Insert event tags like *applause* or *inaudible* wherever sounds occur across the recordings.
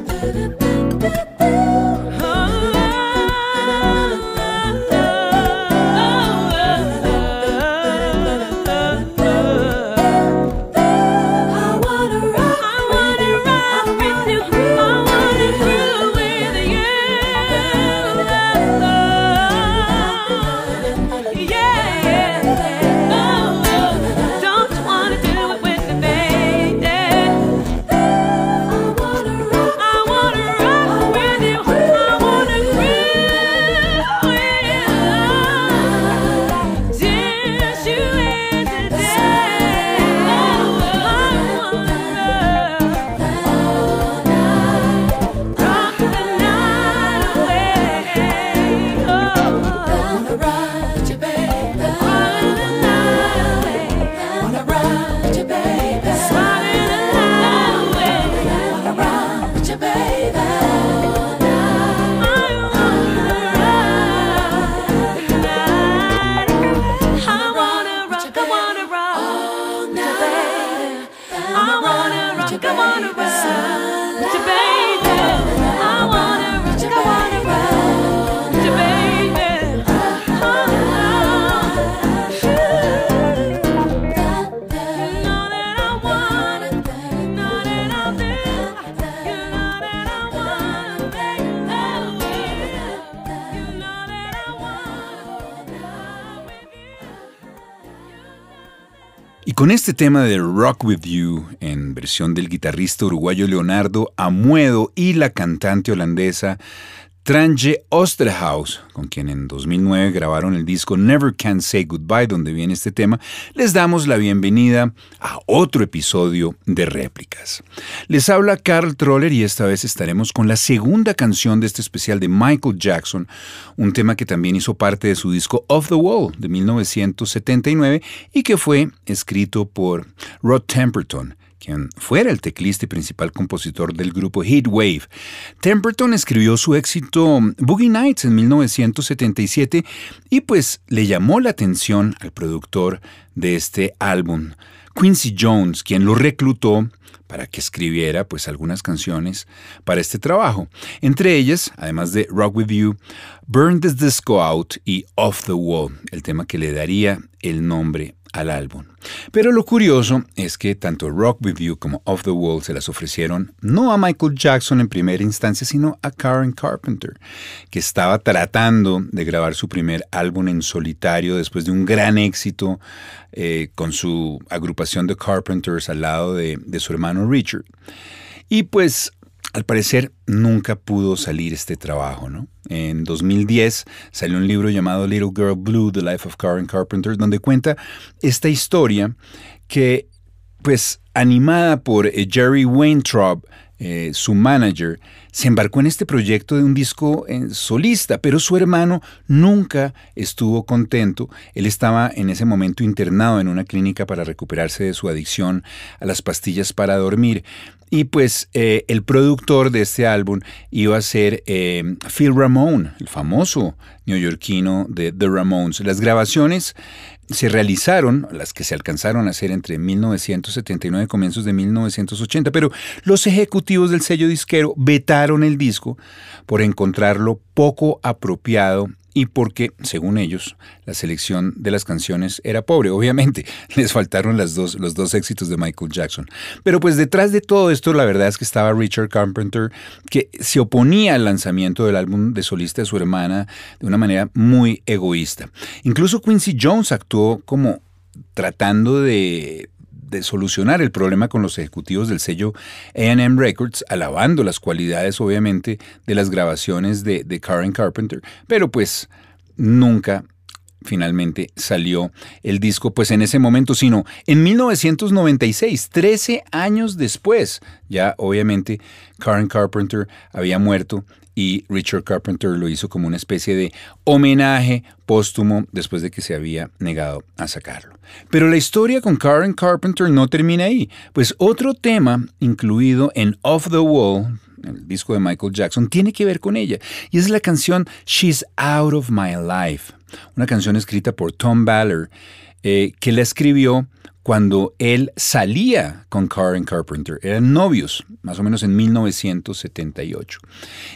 I'm not afraid to be alone. con este tema de Rock With You, en versión del guitarrista uruguayo Leonardo Amuedo y la cantante holandesa Tranche Osterhaus, con quien en 2009 grabaron el disco Never Can Say Goodbye, donde viene este tema, les damos la bienvenida a otro episodio de réplicas. Les habla Carl Troller y esta vez estaremos con la segunda canción de este especial de Michael Jackson, un tema que también hizo parte de su disco Off the Wall de 1979 y que fue escrito por Rod Temperton quien fuera el teclista y principal compositor del grupo Heatwave. Temperton escribió su éxito Boogie Nights en 1977 y pues le llamó la atención al productor de este álbum, Quincy Jones, quien lo reclutó para que escribiera pues algunas canciones para este trabajo. Entre ellas, además de Rock With You, Burn This Disco Out y Off the Wall, el tema que le daría el nombre al álbum. Pero lo curioso es que tanto Rock You como Off the Wall se las ofrecieron no a Michael Jackson en primera instancia, sino a Karen Carpenter, que estaba tratando de grabar su primer álbum en solitario después de un gran éxito eh, con su agrupación de Carpenters al lado de, de su hermano Richard. Y pues al parecer nunca pudo salir este trabajo, ¿no? En 2010 salió un libro llamado Little Girl Blue, The Life of Karen Carpenter, donde cuenta esta historia que, pues, animada por eh, Jerry Weintraub, eh, su manager, se embarcó en este proyecto de un disco eh, solista, pero su hermano nunca estuvo contento. Él estaba en ese momento internado en una clínica para recuperarse de su adicción a las pastillas para dormir. Y pues eh, el productor de este álbum iba a ser eh, Phil Ramone, el famoso neoyorquino de The Ramones. Las grabaciones se realizaron, las que se alcanzaron a hacer entre 1979 y comienzos de 1980, pero los ejecutivos del sello disquero vetaron el disco por encontrarlo poco apropiado y porque, según ellos, la selección de las canciones era pobre. Obviamente, *laughs* les faltaron las dos, los dos éxitos de Michael Jackson. Pero pues detrás de todo esto, la verdad es que estaba Richard Carpenter, que se oponía al lanzamiento del álbum de solista de su hermana de una manera muy egoísta. Incluso Quincy Jones actuó como tratando de de solucionar el problema con los ejecutivos del sello AM Records, alabando las cualidades obviamente de las grabaciones de, de Karen Carpenter, pero pues nunca finalmente salió el disco pues en ese momento, sino en 1996, 13 años después. Ya obviamente Karen Carpenter había muerto y Richard Carpenter lo hizo como una especie de homenaje póstumo después de que se había negado a sacarlo. Pero la historia con Karen Carpenter no termina ahí, pues otro tema incluido en Off the Wall, el disco de Michael Jackson, tiene que ver con ella, y es la canción She's Out of My Life, una canción escrita por Tom Baller, eh, que la escribió cuando él salía con Karen Carpenter. Eran novios, más o menos en 1978.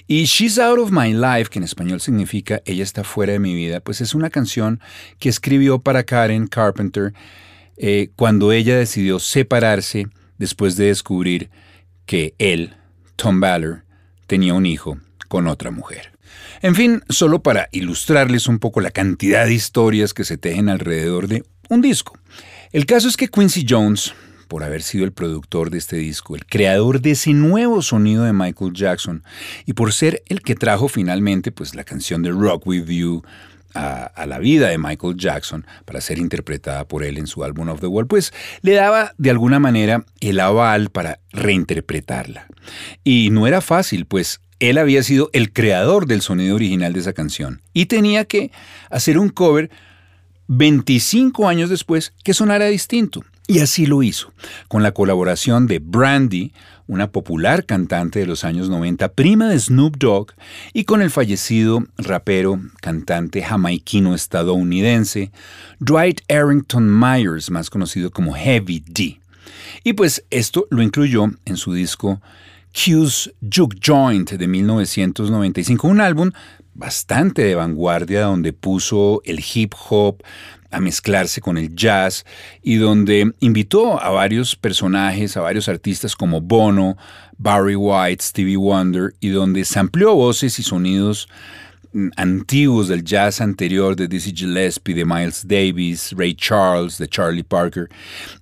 Y She's Out of My Life, que en español significa Ella está fuera de mi vida, pues es una canción que escribió para Karen Carpenter eh, cuando ella decidió separarse después de descubrir que él, Tom Baller, tenía un hijo con otra mujer. En fin, solo para ilustrarles un poco la cantidad de historias que se tejen alrededor de un disco. El caso es que Quincy Jones, por haber sido el productor de este disco, el creador de ese nuevo sonido de Michael Jackson, y por ser el que trajo finalmente pues, la canción de Rock With You a, la vida de Michael Jackson para ser interpretada por él en su álbum of the Wall, pues le daba de alguna manera el aval para reinterpretarla. Y no era fácil, pues él había sido el creador del sonido original de esa canción y tenía que hacer un cover 25 años después que sonara distinto. Y así lo hizo, con la colaboración de Brandy, una popular cantante de los años 90, prima de Snoop Dogg, y con el fallecido rapero, cantante jamaiquino estadounidense, Dwight Arrington Myers, más conocido como Heavy D. Y pues esto lo incluyó en su disco Q's Juke Joint de 1995, un álbum bastante de vanguardia donde puso el hip hop a mezclarse con el jazz y donde invitó a varios personajes, a varios artistas como Bono, Barry White, Stevie Wonder y donde se amplió voces y sonidos antiguos del jazz anterior de Dizzy Gillespie, de Miles Davis, Ray Charles, de Charlie Parker,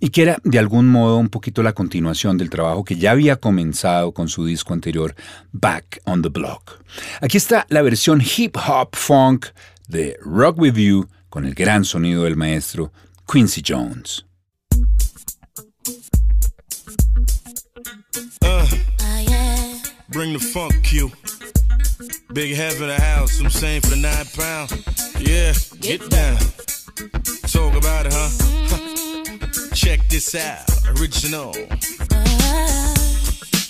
y que era de algún modo un poquito la continuación del trabajo que ya había comenzado con su disco anterior, Back on the Block. Aquí está la versión hip hop funk de Rock With You con el gran sonido del maestro Quincy Jones. Uh, bring the funk, Q. Big head for the house, I'm saying for the nine pound. Yeah, get down. Talk about it, huh? *laughs* check this out. Original. Uh-huh.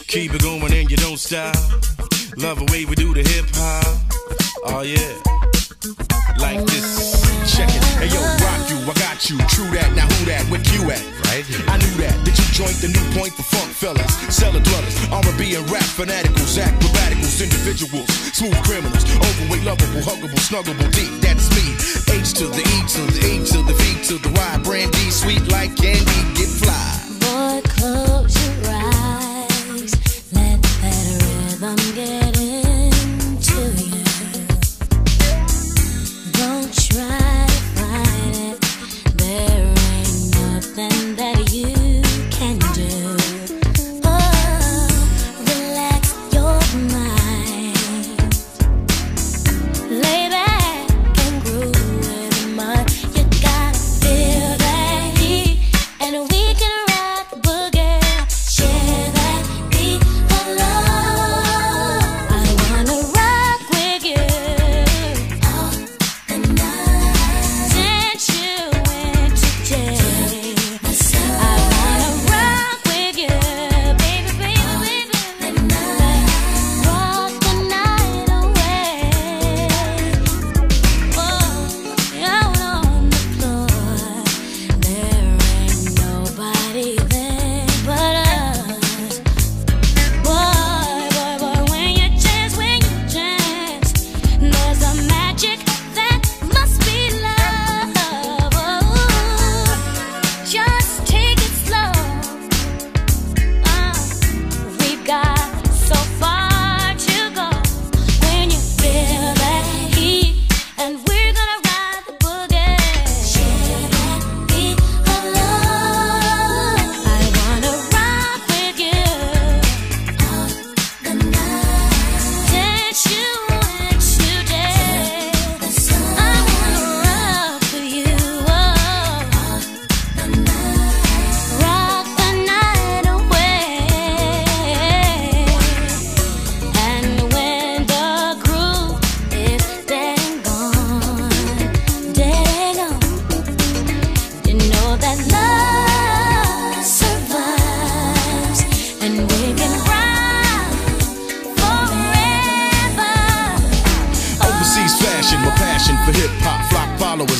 Keep it going and you don't stop. Love the way we do the hip hop. Oh yeah. Like this. Check it. Hey yo, rock you, I got you. True that, now who that? Where you at? Right here. I knew that. Did you joint the new point for funk fellas? Cellar dwellers, R&B and rap fanaticals, acrobaticals, individuals, smooth criminals, overweight, lovable, huggable, snuggable, deep. That's me. H to the E to the E to the V to the Y. Brandy, sweet like candy, get fly. Boy, close your eyes. Let that rhythm get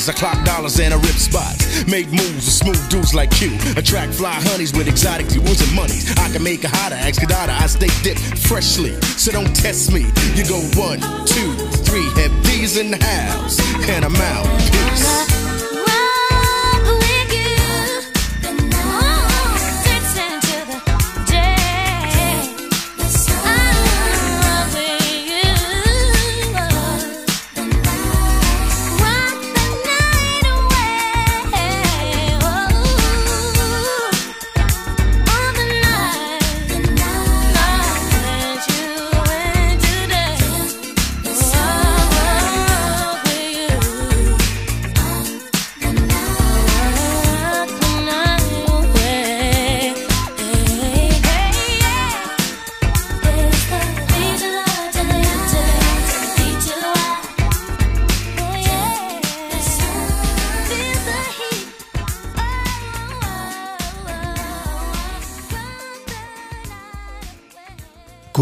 I clock dollars and I rip spots. Make moves with smooth dudes like you. Attract fly honeys with exotic jewels and monies. I can make a hotter, excadata. I stay dipped freshly, so don't test me. You go one, two, three, have these in the house, and I'm out. Peace.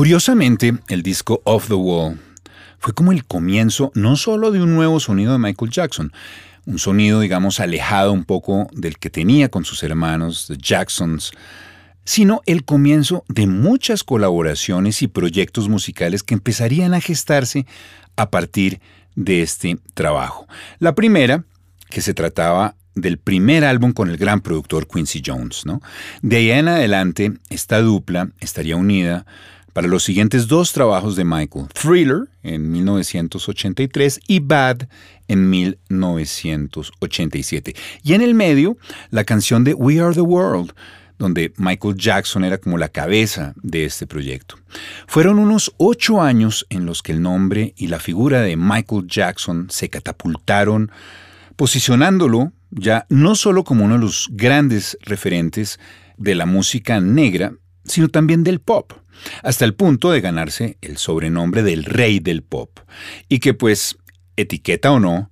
Curiosamente, el disco Off the Wall fue como el comienzo no solo de un nuevo sonido de Michael Jackson, un sonido, digamos, alejado un poco del que tenía con sus hermanos, The Jacksons, sino el comienzo de muchas colaboraciones y proyectos musicales que empezarían a gestarse a partir de este trabajo. La primera, que se trataba del primer álbum con el gran productor Quincy Jones. ¿no? De ahí en adelante, esta dupla estaría unida para los siguientes dos trabajos de Michael, Thriller en 1983 y Bad en 1987. Y en el medio, la canción de We Are the World, donde Michael Jackson era como la cabeza de este proyecto. Fueron unos ocho años en los que el nombre y la figura de Michael Jackson se catapultaron, posicionándolo ya no solo como uno de los grandes referentes de la música negra, sino también del pop, hasta el punto de ganarse el sobrenombre del rey del pop, y que pues, etiqueta o no,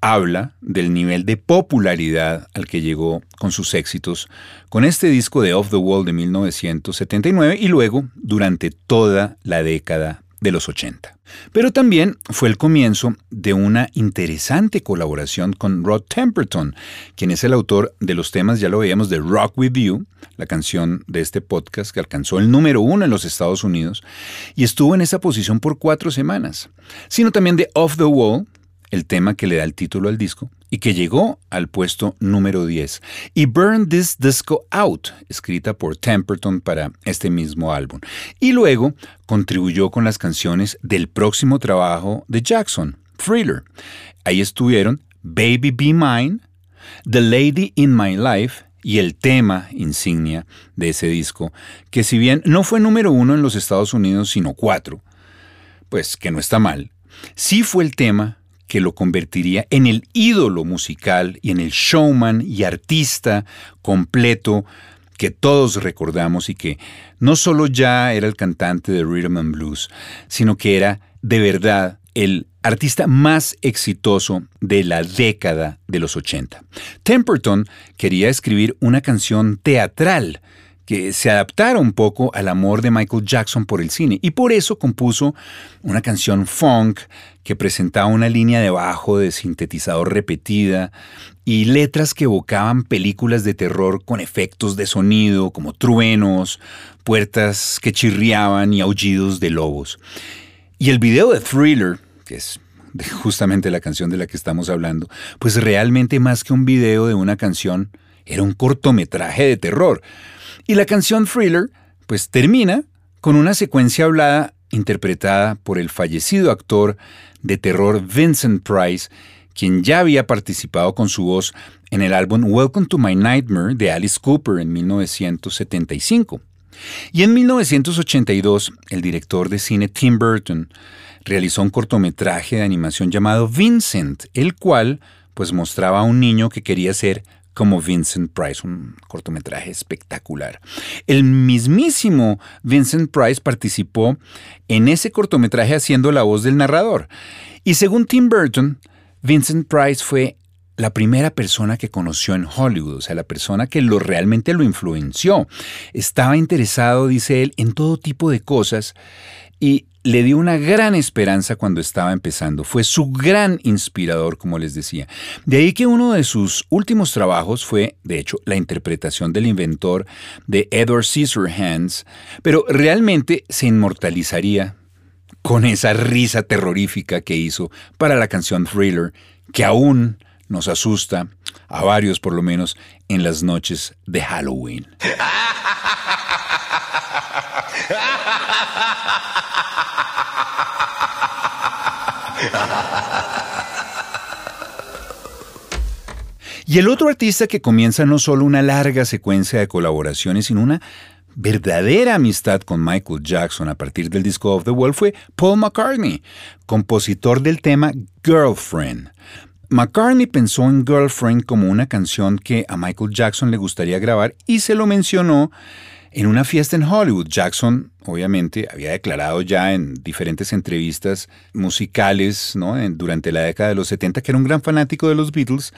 habla del nivel de popularidad al que llegó con sus éxitos con este disco de Off the Wall de 1979 y luego durante toda la década de los 80. Pero también fue el comienzo de una interesante colaboración con Rod Temperton, quien es el autor de los temas, ya lo veíamos, de Rock With You, la canción de este podcast que alcanzó el número uno en los Estados Unidos y estuvo en esa posición por cuatro semanas, sino también de Off the Wall, el tema que le da el título al disco y que llegó al puesto número 10, y Burn This Disco Out, escrita por Temperton para este mismo álbum. Y luego contribuyó con las canciones del próximo trabajo de Jackson, Thriller. Ahí estuvieron Baby Be Mine, The Lady in My Life y el tema insignia de ese disco, que si bien no fue número uno en los Estados Unidos, sino cuatro, pues que no está mal, sí fue el tema que lo convertiría en el ídolo musical y en el showman y artista completo que todos recordamos y que no solo ya era el cantante de Rhythm and Blues, sino que era de verdad el artista más exitoso de la década de los 80. Temperton quería escribir una canción teatral que se adaptara un poco al amor de Michael Jackson por el cine y por eso compuso una canción funk que presentaba una línea de bajo de sintetizador repetida y letras que evocaban películas de terror con efectos de sonido como truenos, puertas que chirriaban y aullidos de lobos. Y el video de Thriller, que es justamente la canción de la que estamos hablando, pues realmente más que un video de una canción, era un cortometraje de terror y la canción Thriller, pues termina con una secuencia hablada interpretada por el fallecido actor de terror Vincent Price, quien ya había participado con su voz en el álbum Welcome to My Nightmare de Alice Cooper en 1975. Y en 1982, el director de cine Tim Burton realizó un cortometraje de animación llamado Vincent, el cual pues mostraba a un niño que quería ser como Vincent Price, un cortometraje espectacular. El mismísimo Vincent Price participó en ese cortometraje haciendo la voz del narrador. Y según Tim Burton, Vincent Price fue la primera persona que conoció en Hollywood, o sea, la persona que lo realmente lo influenció. Estaba interesado, dice él, en todo tipo de cosas y le dio una gran esperanza cuando estaba empezando. Fue su gran inspirador, como les decía. De ahí que uno de sus últimos trabajos fue, de hecho, la interpretación del inventor de Edward Scissorhands, pero realmente se inmortalizaría con esa risa terrorífica que hizo para la canción Thriller, que aún nos asusta, a varios por lo menos, en las noches de Halloween. *laughs* *laughs* Y el otro artista que comienza no solo una larga secuencia de colaboraciones, sino una verdadera amistad con Michael Jackson a partir del disco of the Wall fue Paul McCartney, compositor del tema Girlfriend. McCartney pensó en Girlfriend como una canción que a Michael Jackson le gustaría grabar y se lo mencionó en una fiesta en Hollywood, Jackson obviamente había declarado ya en diferentes entrevistas musicales durante la década de los 70 que era un gran fanático de los Beatles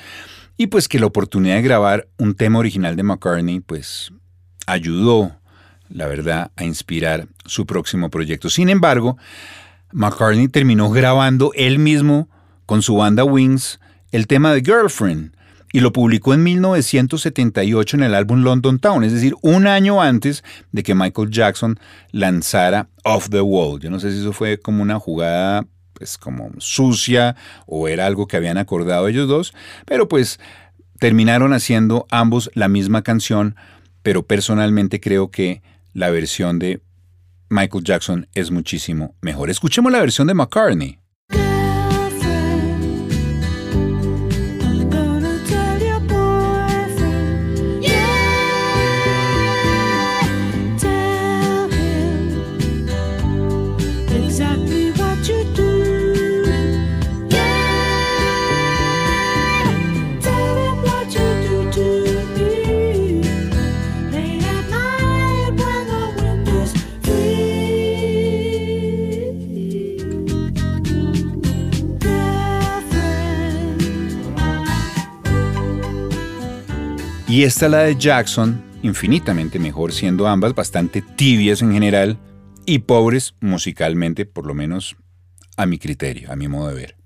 y pues que la oportunidad de grabar un tema original de McCartney pues ayudó, la verdad, a inspirar su próximo proyecto. Sin embargo, McCartney terminó grabando él mismo con su banda Wings el tema de Girlfriend y lo publicó en 1978 en el álbum London Town, es decir, un año antes de que Michael Jackson lanzara Off the Wall. Yo no sé si eso fue como una jugada pues como sucia o era algo que habían acordado ellos dos, pero pues terminaron haciendo ambos la misma canción, pero personalmente creo que la versión de Michael Jackson es muchísimo mejor. Escuchemos la versión de McCartney. Y esta la de Jackson, infinitamente mejor, siendo ambas bastante tibias en general y pobres musicalmente, por lo menos a mi criterio, a mi modo de ver.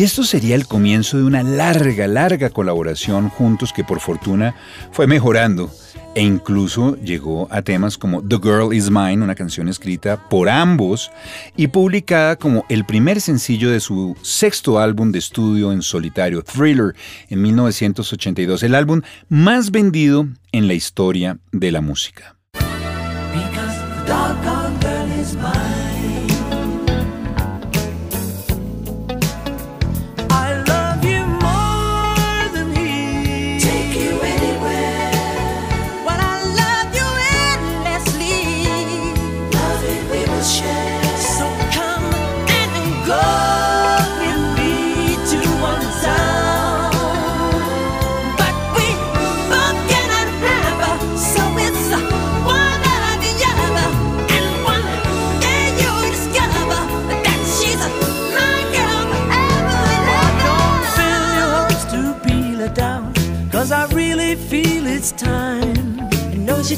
Y esto sería el comienzo de una larga, larga colaboración juntos que por fortuna fue mejorando e incluso llegó a temas como The Girl Is Mine, una canción escrita por ambos y publicada como el primer sencillo de su sexto álbum de estudio en solitario, Thriller, en 1982, el álbum más vendido en la historia de la música.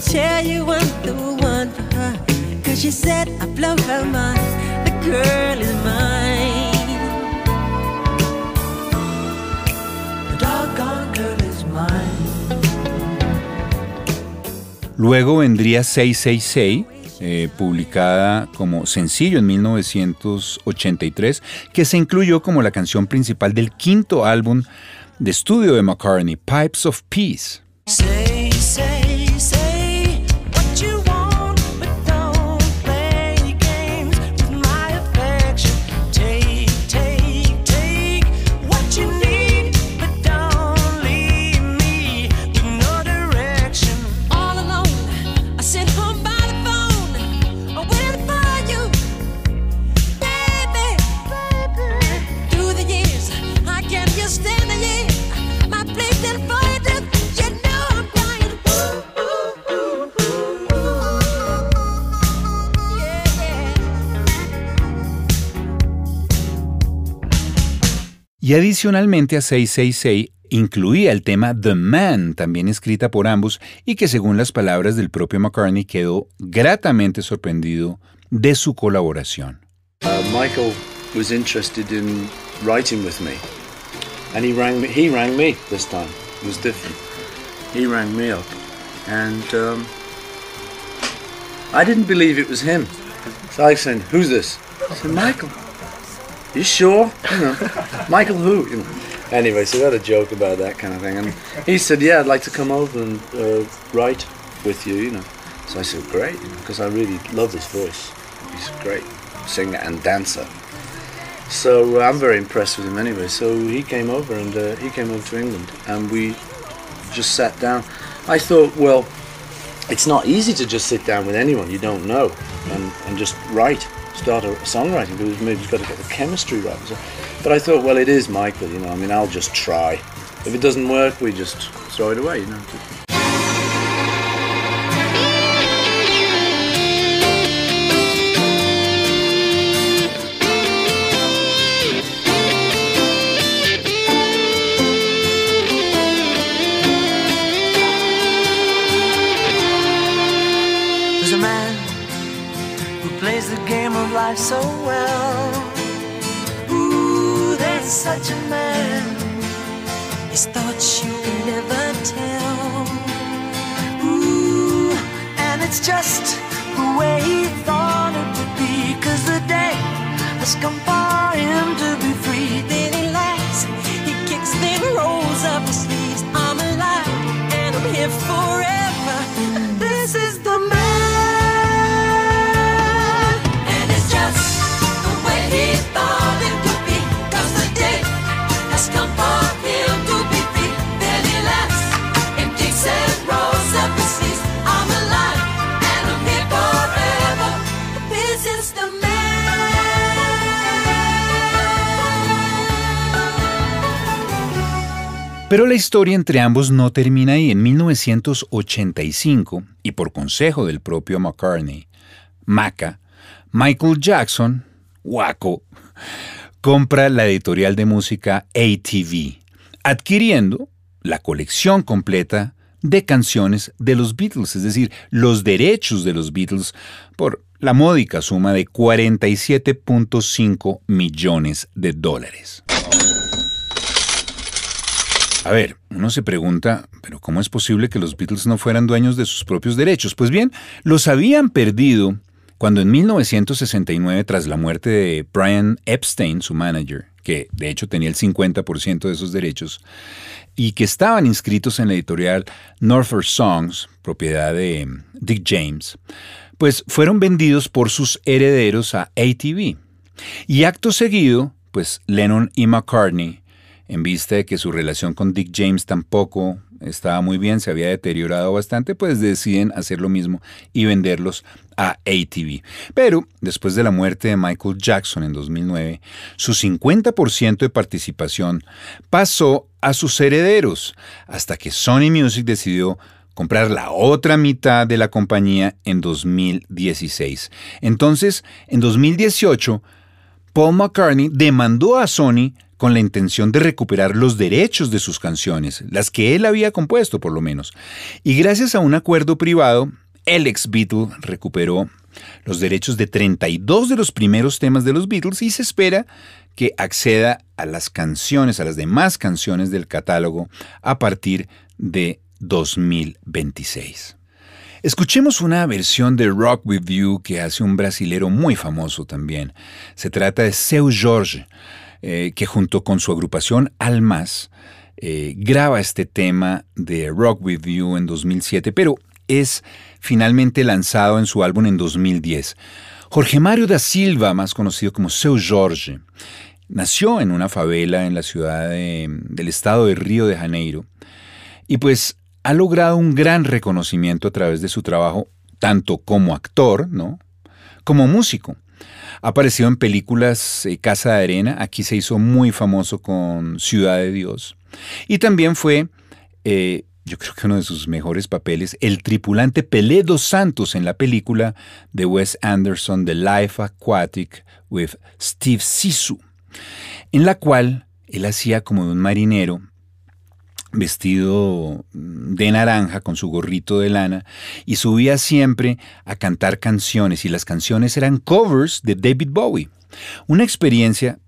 Tell you I'm the one for her. Cause she said I blow her mind. The girl is mine. The doggone girl is mine. Luego vendría 666, eh, publicada como sencillo en 1983, que se incluyó como la canción principal del quinto álbum de estudio de McCartney, Pipes of Peace. Y adicionalmente a 666 incluía el tema The Man, también escrita por ambos, y que según las palabras del propio McCartney quedó gratamente sorprendido de su colaboración. Uh, Michael was interested in writing with me, and he rang me. He rang me this time. It was different. He rang me up, and um, I didn't believe it was him. So I said, "Who's this?" I said, "Michael." You sure? You know, Michael who? You know. Anyway, so we had a joke about that kind of thing, and he said, "Yeah, I'd like to come over and uh, write with you." You know. So I said, "Great," because I really love his voice. He's a great singer and dancer. So uh, I'm very impressed with him anyway. So he came over and uh, he came over to England and we just sat down. I thought, well, it's not easy to just sit down with anyone you don't know and, and just write, start a, songwriting because maybe you've got to get the chemistry right. So, but I thought, well, it is Michael, you know. I mean, I'll just try. If it doesn't work, we just throw it away, you know. Come on. Pero la historia entre ambos no termina ahí. En 1985, y por consejo del propio McCartney, Maca, Michael Jackson, Waco, compra la editorial de música ATV, adquiriendo la colección completa de canciones de los Beatles, es decir, los derechos de los Beatles por la módica suma de 47.5 millones de dólares. A ver, uno se pregunta, pero ¿cómo es posible que los Beatles no fueran dueños de sus propios derechos? Pues bien, los habían perdido cuando en 1969, tras la muerte de Brian Epstein, su manager, que de hecho tenía el 50% de esos derechos, y que estaban inscritos en la editorial Norfolk Songs, propiedad de Dick James, pues fueron vendidos por sus herederos a ATV. Y acto seguido, pues Lennon y McCartney, en vista de que su relación con Dick James tampoco estaba muy bien, se había deteriorado bastante, pues deciden hacer lo mismo y venderlos a ATV. Pero después de la muerte de Michael Jackson en 2009, su 50% de participación pasó a sus herederos, hasta que Sony Music decidió comprar la otra mitad de la compañía en 2016. Entonces, en 2018, Paul McCartney demandó a Sony con la intención de recuperar los derechos de sus canciones, las que él había compuesto por lo menos. Y gracias a un acuerdo privado, el ex Beatle recuperó los derechos de 32 de los primeros temas de los Beatles y se espera que acceda a las canciones, a las demás canciones del catálogo a partir de 2026. Escuchemos una versión de Rock With You que hace un brasilero muy famoso también. Se trata de Seu Jorge, eh, que junto con su agrupación Almas eh, graba este tema de Rock With You en 2007, pero es finalmente lanzado en su álbum en 2010. Jorge Mario da Silva, más conocido como Seu Jorge, nació en una favela en la ciudad de- del estado de Río de Janeiro y pues ha logrado un gran reconocimiento a través de su trabajo, tanto como actor, ¿no? como músico. Ha aparecido en películas eh, Casa de Arena, aquí se hizo muy famoso con Ciudad de Dios. Y también fue, eh, yo creo que uno de sus mejores papeles, el tripulante Pelé dos Santos en la película de Wes Anderson, The Life Aquatic with Steve Sisu, en la cual él hacía como de un marinero vestido de naranja con su gorrito de lana y subía siempre a cantar canciones y las canciones eran covers de David Bowie. Una experiencia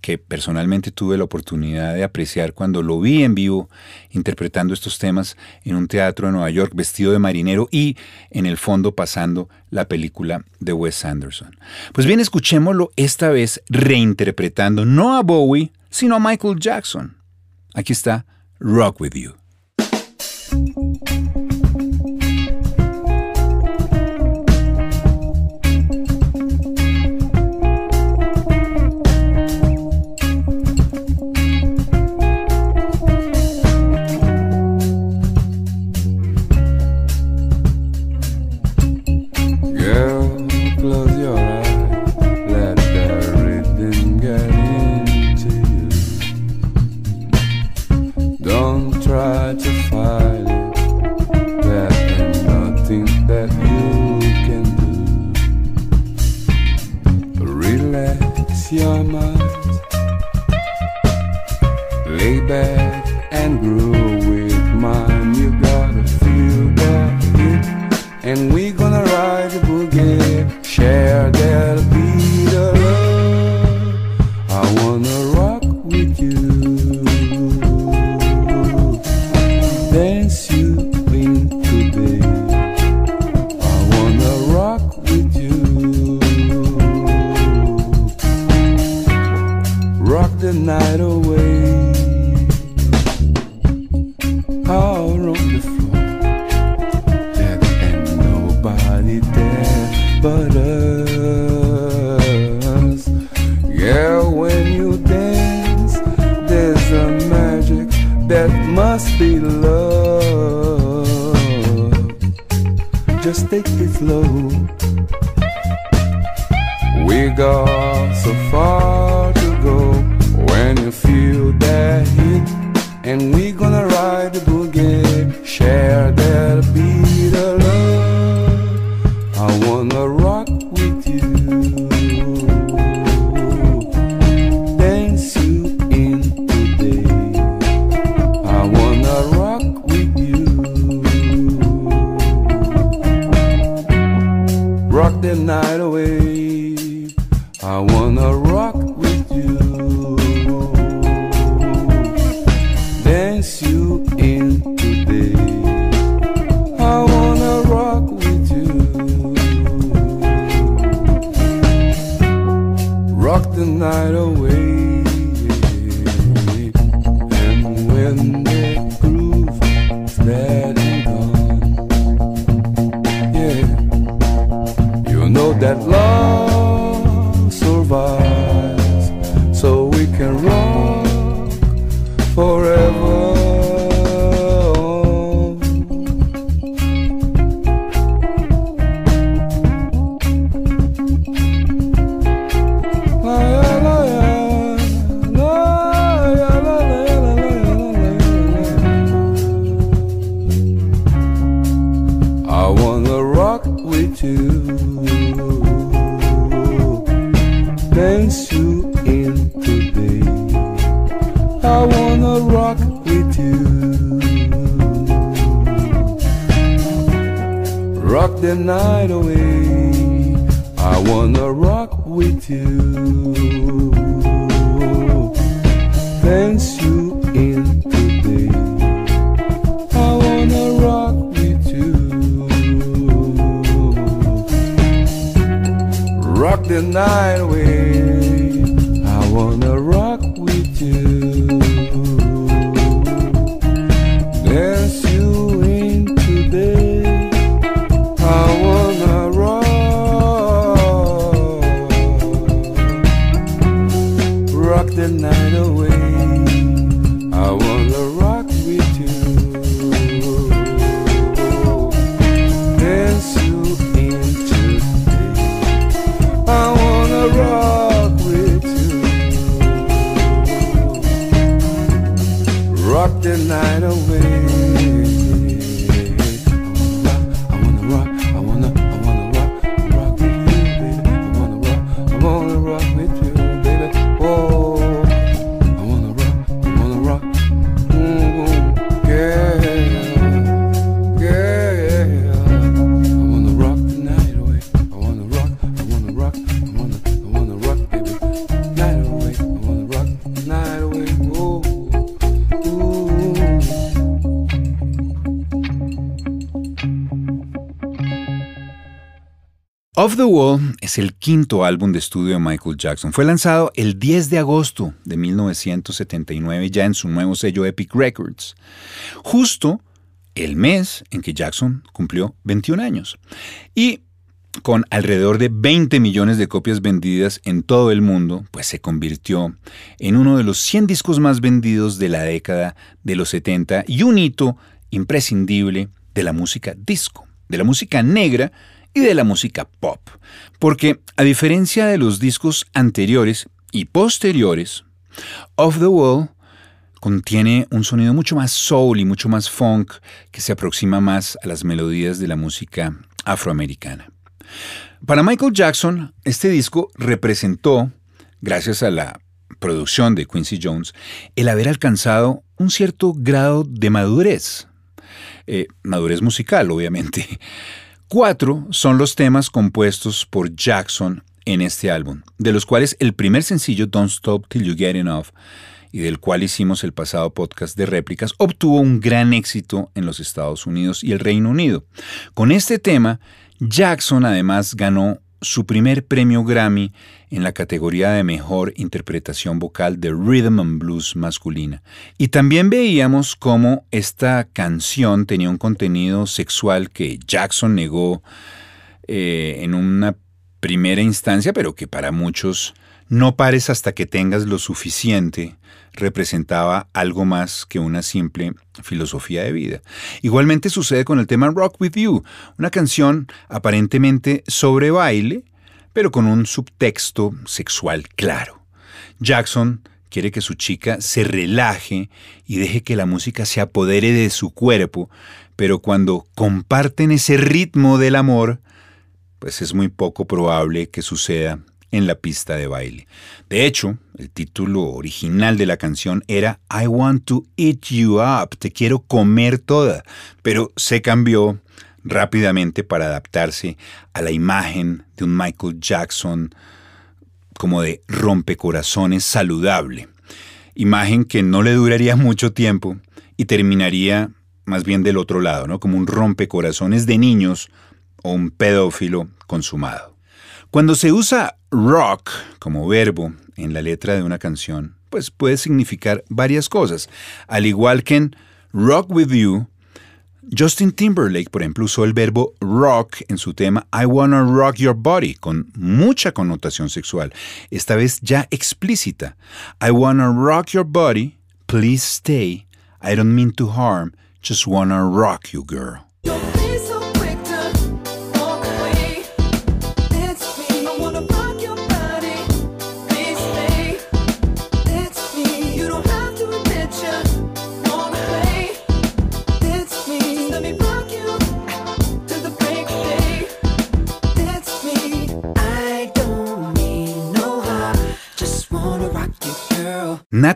que personalmente tuve la oportunidad de apreciar cuando lo vi en vivo interpretando estos temas en un teatro de Nueva York vestido de marinero y en el fondo pasando la película de Wes Anderson. Pues bien, escuchémoslo esta vez reinterpretando no a Bowie, sino a Michael Jackson. Aquí está Rock With You. Your mind, lay back and groove with mine. You gotta feel that hit. And we gonna ride the boogie, share that beat of love. I wanna rock with you, Off the Wall es el quinto álbum de estudio de Michael Jackson. Fue lanzado el 10 de agosto de 1979 ya en su nuevo sello Epic Records, justo el mes en que Jackson cumplió 21 años. Y con alrededor de 20 millones de copias vendidas en todo el mundo, pues se convirtió en uno de los 100 discos más vendidos de la década de los 70 y un hito imprescindible de la música disco, de la música negra de la música pop. Porque a diferencia de los discos anteriores y posteriores, Off the Wall contiene un sonido mucho más soul y mucho más funk que se aproxima más a las melodías de la música afroamericana. Para Michael Jackson, este disco representó, gracias a la producción de Quincy Jones, el haber alcanzado un cierto grado de madurez. Eh, madurez musical, obviamente. Cuatro son los temas compuestos por Jackson en este álbum, de los cuales el primer sencillo, Don't Stop Till You Get Enough, y del cual hicimos el pasado podcast de réplicas, obtuvo un gran éxito en los Estados Unidos y el Reino Unido. Con este tema, Jackson además ganó su primer premio Grammy en la categoría de mejor interpretación vocal de rhythm and blues masculina. Y también veíamos cómo esta canción tenía un contenido sexual que Jackson negó eh, en una primera instancia, pero que para muchos no pares hasta que tengas lo suficiente representaba algo más que una simple filosofía de vida. Igualmente sucede con el tema Rock With You, una canción aparentemente sobre baile, pero con un subtexto sexual claro. Jackson quiere que su chica se relaje y deje que la música se apodere de su cuerpo, pero cuando comparten ese ritmo del amor, pues es muy poco probable que suceda en la pista de baile. De hecho, el título original de la canción era I Want to Eat You Up, te quiero comer toda, pero se cambió rápidamente para adaptarse a la imagen de un Michael Jackson como de rompecorazones saludable, imagen que no le duraría mucho tiempo y terminaría más bien del otro lado, ¿no? como un rompecorazones de niños o un pedófilo consumado. Cuando se usa rock como verbo en la letra de una canción, pues puede significar varias cosas. Al igual que en Rock With You, Justin Timberlake, por ejemplo, usó el verbo rock en su tema I Wanna Rock Your Body, con mucha connotación sexual, esta vez ya explícita. I wanna rock your body, please stay. I don't mean to harm, just wanna rock you, girl.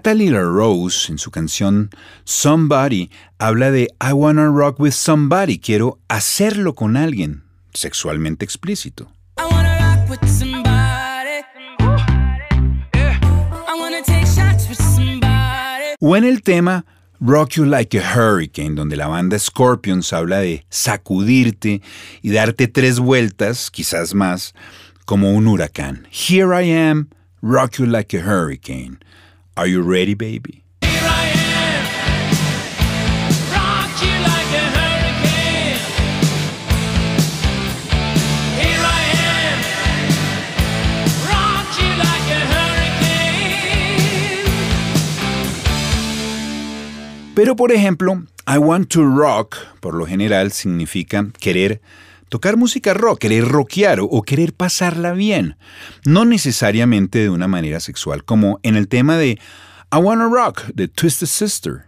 Natalie LaRose, en su canción Somebody, habla de I wanna rock with somebody, quiero hacerlo con alguien, sexualmente explícito. I wanna rock with somebody. I wanna take shots with somebody. O en el tema Rock You Like a Hurricane, donde la banda Scorpions habla de sacudirte y darte tres vueltas, quizás más, como un huracán. Here I am, rock you like a hurricane. Are you ready, baby? Pero por ejemplo, I want to rock, por lo general, significa querer tocar música rock, querer rockear o, querer pasarla bien. No necesariamente de una manera sexual, como en el tema de I Wanna Rock de Twisted Sister.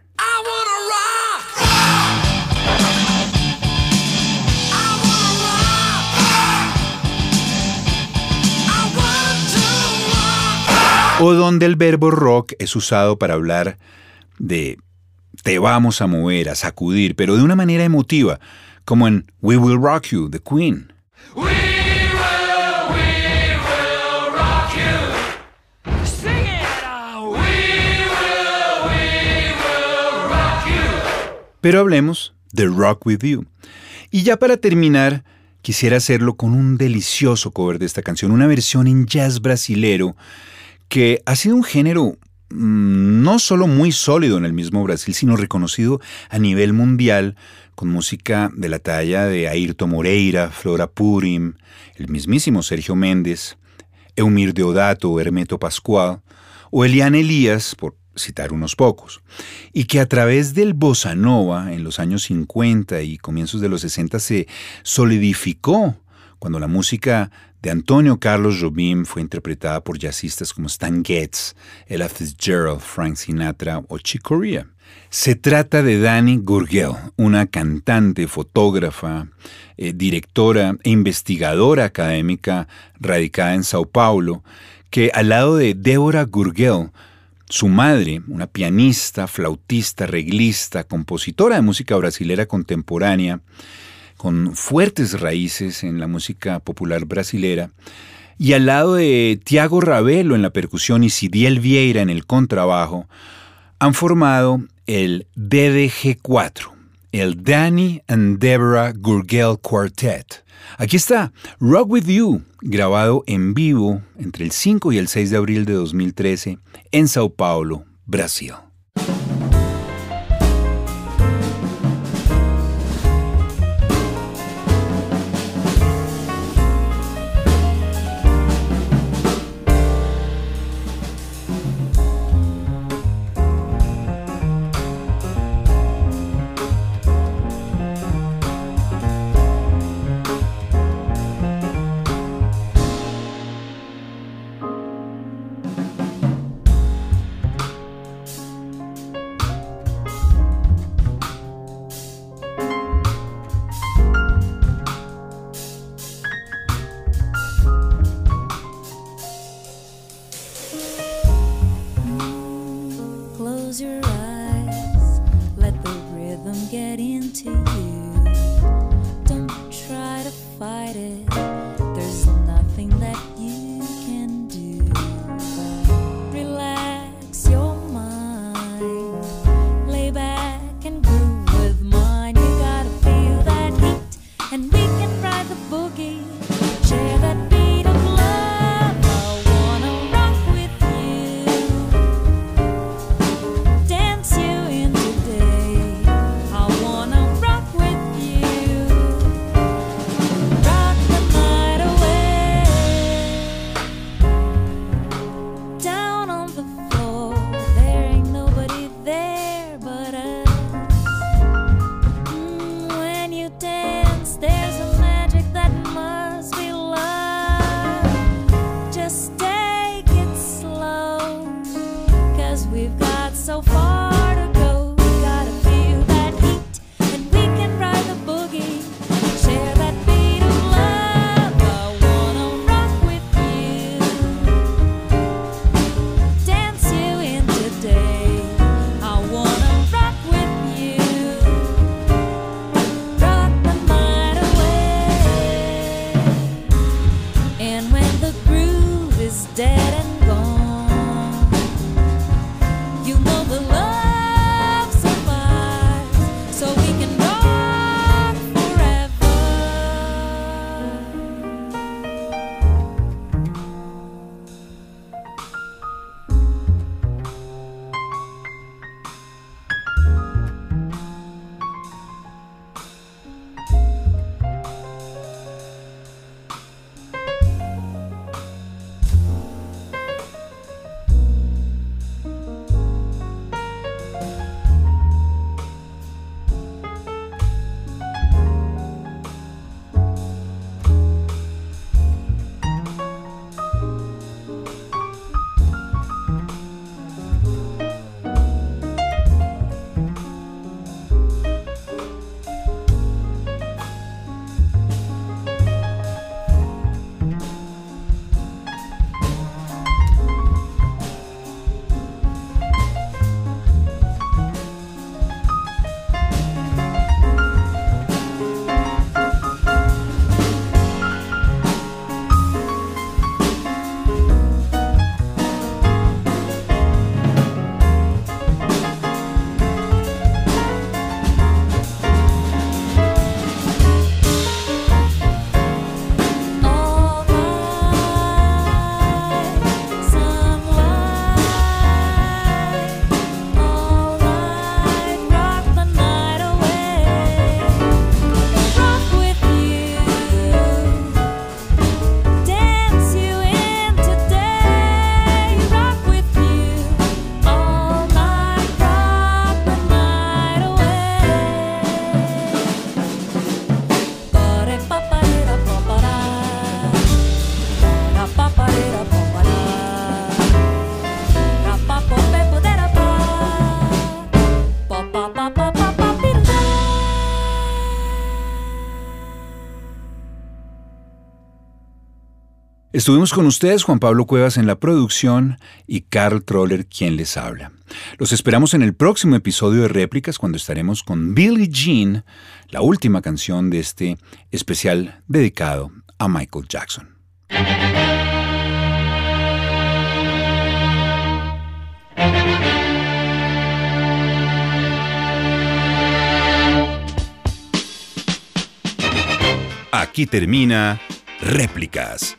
O donde el verbo rock es usado para hablar de te vamos a mover, a sacudir, pero de una manera emotiva, como en We Will Rock You, The Queen. We will, we will rock you. Sing it. We will, we will rock you. Pero hablemos de Rock With You. Y ya para terminar, quisiera hacerlo con un delicioso cover de esta canción, una versión en jazz brasilero que ha sido un género mm, no solo muy sólido en el mismo Brasil, sino reconocido a nivel mundial con música de la talla de Ayrton Moreira, Flora Purim, el mismísimo Sergio Méndez, Eumir Deodato, Hermeto Pascual o Eliane Elías, por citar unos pocos, y que a través del bossa nova en los años 50 y comienzos de los 60 se solidificó cuando la música de Antonio Carlos Jobim fue interpretada por jazzistas como Stan Getz, Ella Fitzgerald, Frank Sinatra o Chick Corea. Se trata de Dani Gurgel, una cantante, fotógrafa, eh, directora e investigadora académica radicada en Sao Paulo, que al lado de Débora Gurgel, su madre, una pianista, flautista, reglista, compositora de música brasilera contemporánea, con fuertes raíces en la música popular brasilera, y al lado de Tiago Ravelo en la percusión y Sidiel Vieira en el contrabajo, han formado el DDG4, el Danny and Deborah Gurgel Quartet. Aquí está Rock With You, grabado en vivo entre el 5 y el 6 de abril de 2013 en Sao Paulo, Brasil. Estuvimos con ustedes, Juan Pablo Cuevas en la producción y Carl Troller quien les habla. Los esperamos en el próximo episodio de Réplicas cuando estaremos con Billie Jean, la última canción de este especial dedicado a Michael Jackson. Aquí termina Réplicas